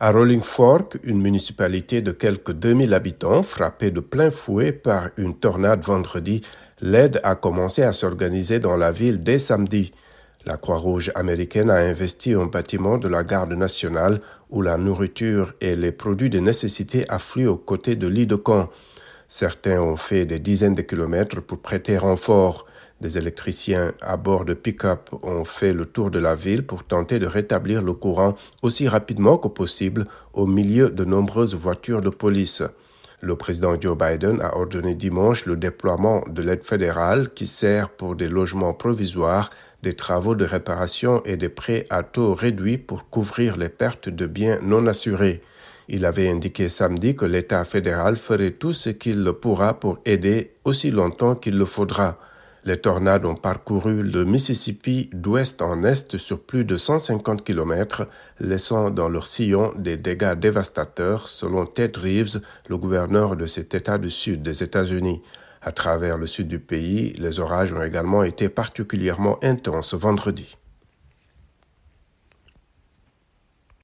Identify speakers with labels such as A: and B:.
A: À Rolling Fork, une municipalité de quelques 2000 habitants frappée de plein fouet par une tornade vendredi, l'aide a commencé à s'organiser dans la ville dès samedi. La Croix-Rouge américaine a investi un bâtiment de la garde nationale où la nourriture et les produits de nécessité affluent aux côtés de lits de camp. Certains ont fait des dizaines de kilomètres pour prêter renfort. Des électriciens à bord de pick-up ont fait le tour de la ville pour tenter de rétablir le courant aussi rapidement que possible au milieu de nombreuses voitures de police. Le président Joe Biden a ordonné dimanche le déploiement de l'aide fédérale qui sert pour des logements provisoires, des travaux de réparation et des prêts à taux réduits pour couvrir les pertes de biens non assurés. Il avait indiqué samedi que l'État fédéral ferait tout ce qu'il pourra pour aider aussi longtemps qu'il le faudra. Les tornades ont parcouru le Mississippi d'ouest en est sur plus de 150 km, laissant dans leur sillon des dégâts dévastateurs, selon Ted Reeves, le gouverneur de cet État du sud des États-Unis. À travers le sud du pays, les orages ont également été particulièrement intenses vendredi.